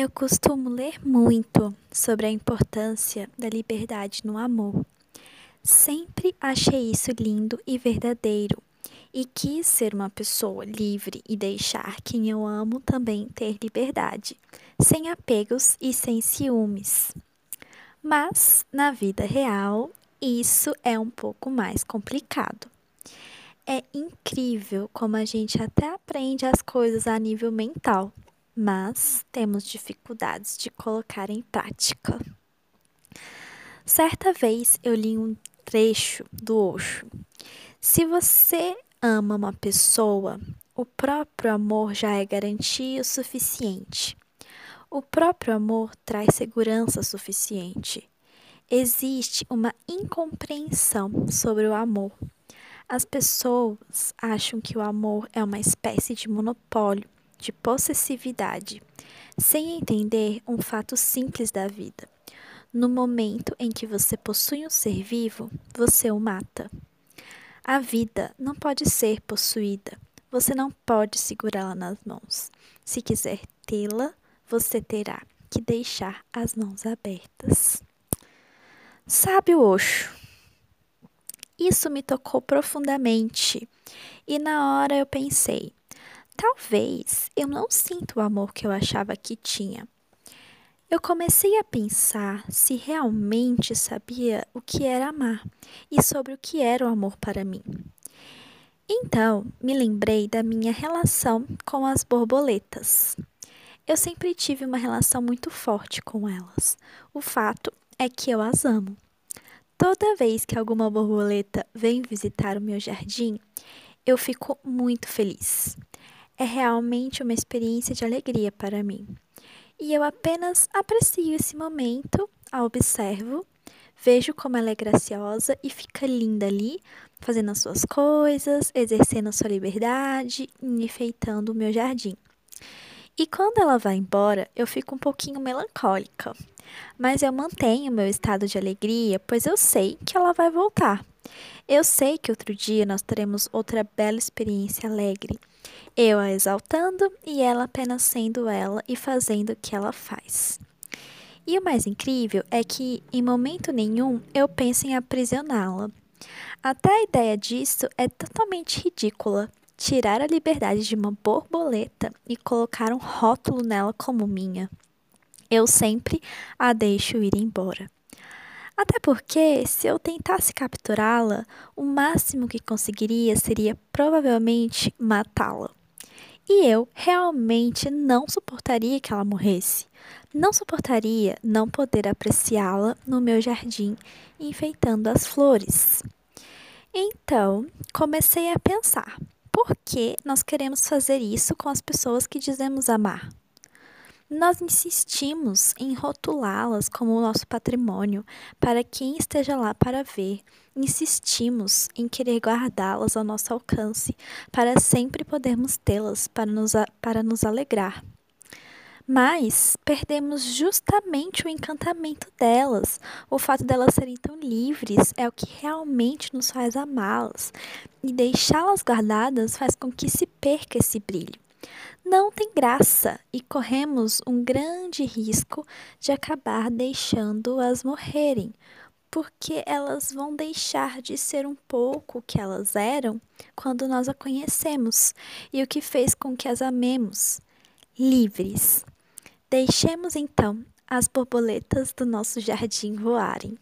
Eu costumo ler muito sobre a importância da liberdade no amor. Sempre achei isso lindo e verdadeiro e quis ser uma pessoa livre e deixar quem eu amo também ter liberdade, sem apegos e sem ciúmes. Mas, na vida real, isso é um pouco mais complicado. É incrível como a gente até aprende as coisas a nível mental mas temos dificuldades de colocar em prática. Certa vez eu li um trecho do Osho. Se você ama uma pessoa, o próprio amor já é garantia o suficiente. O próprio amor traz segurança suficiente. Existe uma incompreensão sobre o amor. As pessoas acham que o amor é uma espécie de monopólio de possessividade, sem entender um fato simples da vida. No momento em que você possui um ser vivo, você o mata. A vida não pode ser possuída. Você não pode segurá-la nas mãos. Se quiser tê-la, você terá que deixar as mãos abertas. Sabe o Oxo? Isso me tocou profundamente. E na hora eu pensei: Talvez eu não sinta o amor que eu achava que tinha. Eu comecei a pensar se realmente sabia o que era amar e sobre o que era o amor para mim. Então, me lembrei da minha relação com as borboletas. Eu sempre tive uma relação muito forte com elas. O fato é que eu as amo. Toda vez que alguma borboleta vem visitar o meu jardim, eu fico muito feliz é realmente uma experiência de alegria para mim. E eu apenas aprecio esse momento, a observo, vejo como ela é graciosa e fica linda ali, fazendo as suas coisas, exercendo a sua liberdade, enfeitando o meu jardim. E quando ela vai embora, eu fico um pouquinho melancólica. Mas eu mantenho meu estado de alegria, pois eu sei que ela vai voltar. Eu sei que outro dia nós teremos outra bela experiência alegre eu a exaltando e ela apenas sendo ela e fazendo o que ela faz. E o mais incrível é que, em momento nenhum, eu penso em aprisioná-la. Até a ideia disso é totalmente ridícula. Tirar a liberdade de uma borboleta e colocar um rótulo nela como minha. Eu sempre a deixo ir embora. Até porque, se eu tentasse capturá-la, o máximo que conseguiria seria provavelmente matá-la. E eu realmente não suportaria que ela morresse. Não suportaria não poder apreciá-la no meu jardim, enfeitando as flores. Então, comecei a pensar: por que nós queremos fazer isso com as pessoas que dizemos amar? Nós insistimos em rotulá-las como o nosso patrimônio para quem esteja lá para ver. Insistimos em querer guardá-las ao nosso alcance para sempre podermos tê-las para nos, para nos alegrar. Mas perdemos justamente o encantamento delas. O fato delas serem tão livres é o que realmente nos faz amá-las. E deixá-las guardadas faz com que se perca esse brilho não tem graça e corremos um grande risco de acabar deixando-as morrerem, porque elas vão deixar de ser um pouco o que elas eram quando nós a conhecemos e o que fez com que as amemos livres. Deixemos então as borboletas do nosso jardim voarem.